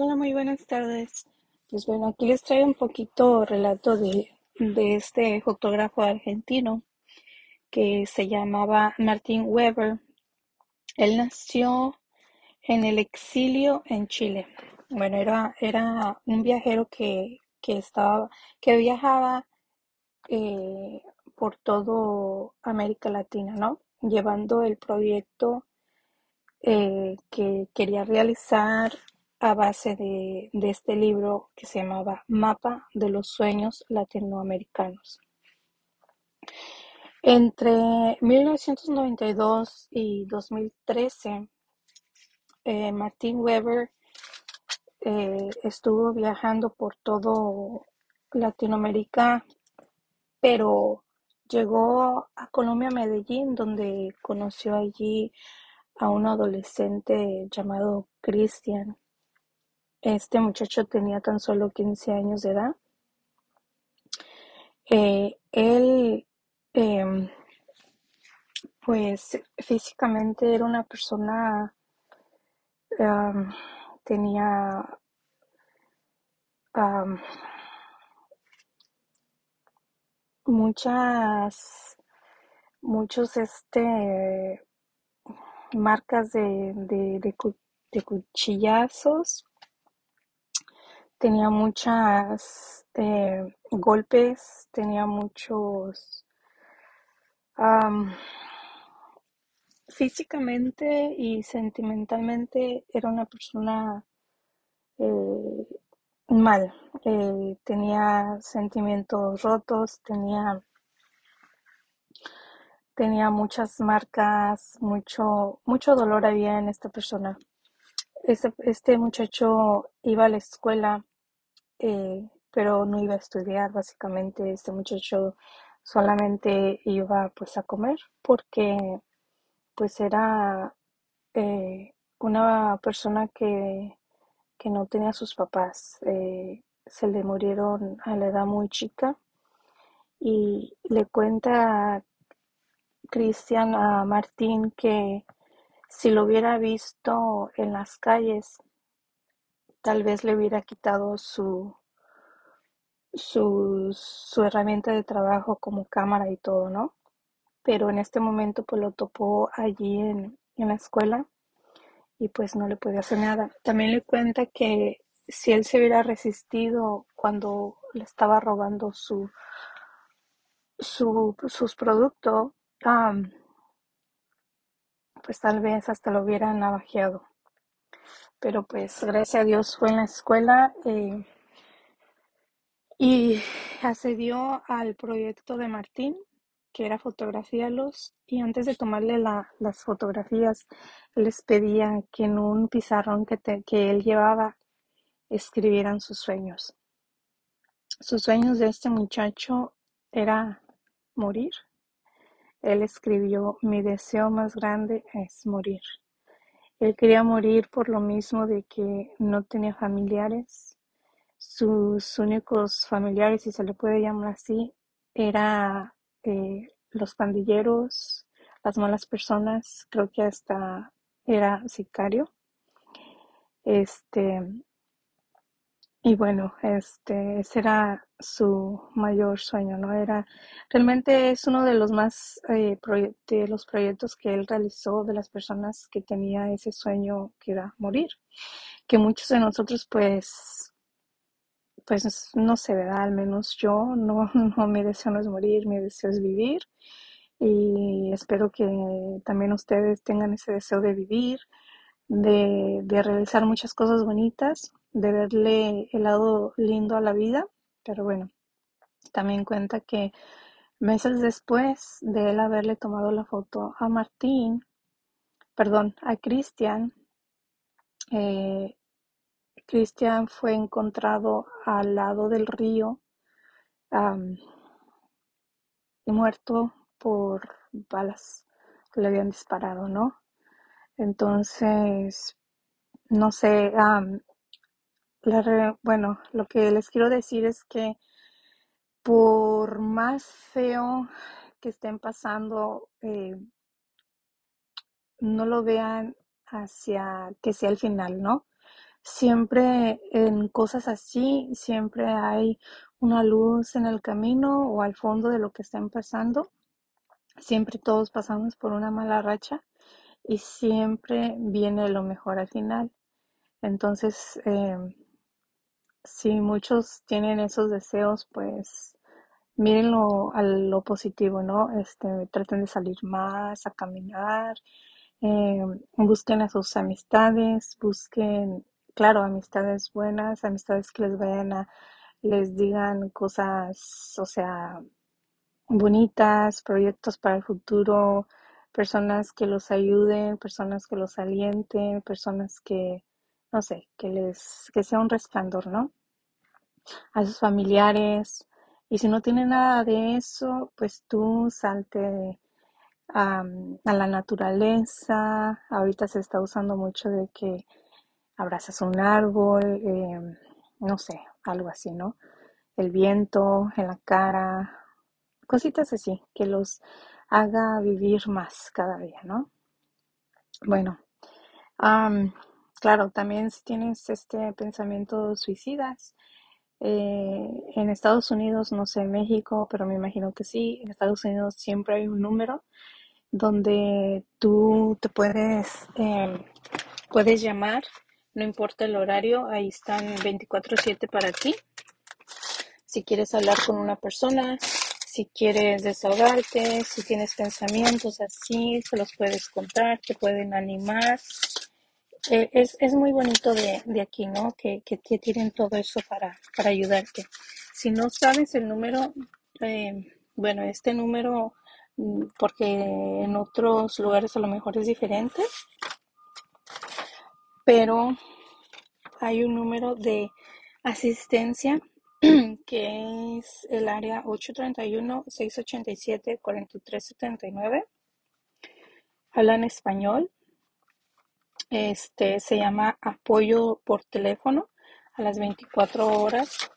Hola, muy buenas tardes. Pues bueno, aquí les traigo un poquito relato de, de este fotógrafo argentino que se llamaba Martín Weber. Él nació en el exilio en Chile. Bueno, era, era un viajero que, que estaba, que viajaba eh, por todo América Latina, ¿no? Llevando el proyecto eh, que quería realizar a base de, este libro que se llamaba Mapa de los Sueños Latinoamericanos. Entre 1992 y 2013, eh, Martín Weber eh, estuvo viajando por todo Latinoamérica, pero llegó a Colombia, Medellín, donde conoció allí a un adolescente llamado Cristian. Este muchacho tenía tan solo 15 años de edad. Eh, él, em, pues físicamente era una persona, tenía muchas, muchos, este, marcas de, de, de cuchillazos, tenía muchas eh, golpes, tenía muchos, am, físicamente y sentimentalmente era una persona eh, mal, eh, tenía sentimientos rotos, tenía, tenía muchas marcas, mucho, mucho dolor había en esta persona. Este, este muchacho iba a la escuela, eh, pero no iba a estudiar, básicamente. Este muchacho solamente iba pues a comer porque pues era eh, una persona que, que no tenía sus papás. eh, se le murieron a la edad muy chica y le cuenta Cristian a Martín que si lo hubiera visto en las calles, tal vez le hubiera quitado su, su, su herramienta de trabajo como cámara y todo, ¿no? Pero en este momento pues lo topó allí en, en la escuela y pues no le podía hacer nada. También le cuenta que si él se hubiera resistido cuando le estaba robando su, su, sus productos, pues tal vez hasta lo hubiera navajeado. Pero pues gracias a Dios fue en la escuela eh, y accedió al proyecto de Martín, que era fotografiarlos, y antes de tomarle la- las fotografías, les pedía que en un pizarrón que, que él llevaba escribieran sus sueños. Sus sueños de este muchacho era morir. Él escribió, mi deseo más grande es morir. Él quería morir por lo mismo de que no tenía familiares. Sus únicos familiares, si se le puede llamar así, era eh, los pandilleros, las malas personas, creo que hasta era sicario. Este, y bueno, este, ese era su mayor sueño, ¿no? Era, realmente es uno de los más, eh, de los proyectos que él realizó de las personas que tenía ese sueño que era morir, que muchos de nosotros pues, pues no sé, ¿verdad? Al menos yo, no, no, mi deseo no es morir, mi deseo es vivir y espero que también ustedes tengan ese deseo de vivir, de, de realizar muchas cosas bonitas, de verle el lado lindo a la vida, pero bueno, también cuenta que meses después de él haberle tomado la foto a Martín, perdón, a Cristian, eh, Cristian fue encontrado al lado del río, am, muerto por balas que le habían disparado, ¿no? Entonces, no sé, am, bueno, lo que les quiero decir es que por más feo que estén pasando, eh, no lo vean hacia que sea el final, ¿no? siempre en cosas así, siempre hay una luz en el camino o al fondo de lo que está pasando. Siempre todos pasamos por una mala racha y siempre viene lo mejor al final. Entonces, em, si muchos tienen esos deseos, pues mírenlo a lo positivo, ¿no? Este, traten de salir más, a caminar, em, busquen a sus amistades, busquen, claro, amistades buenas, amistades que les vayan a, les digan cosas, o sea, bonitas, proyectos para el futuro, personas que los ayuden, personas que los alienten, personas que, no sé, que les, que sea un resplandor, ¿no? A sus familiares. Y si no tiene nada de eso, pues tú salte a, la naturaleza. Ahorita se está usando mucho de que abrazas un árbol, eh, no sé, algo así, ¿no? El viento en la cara, cositas así, que los haga vivir más cada día, ¿no? Bueno, claro, también si tienes este pensamiento suicidas, eh, en Estados Unidos, no sé, México, pero me imagino que sí, en Estados Unidos siempre hay un número donde tú te puedes, em, puedes llamar, no importa el horario, ahí están 24/7 para ti. Si quieres hablar con una persona, si quieres desahogarte, si tienes pensamientos así, se los puedes contar, te pueden animar. Eh, es, es, muy bonito de, de aquí, ¿no? Que, que, tienen todo eso para, para ayudarte. Si no sabes el número, eh, bueno, este número, mm, porque en otros lugares a lo mejor es diferente, pero hay un número de asistencia que es el área 831-687-4379. Hablan español. Este se llama apoyo por teléfono a las 24 horas.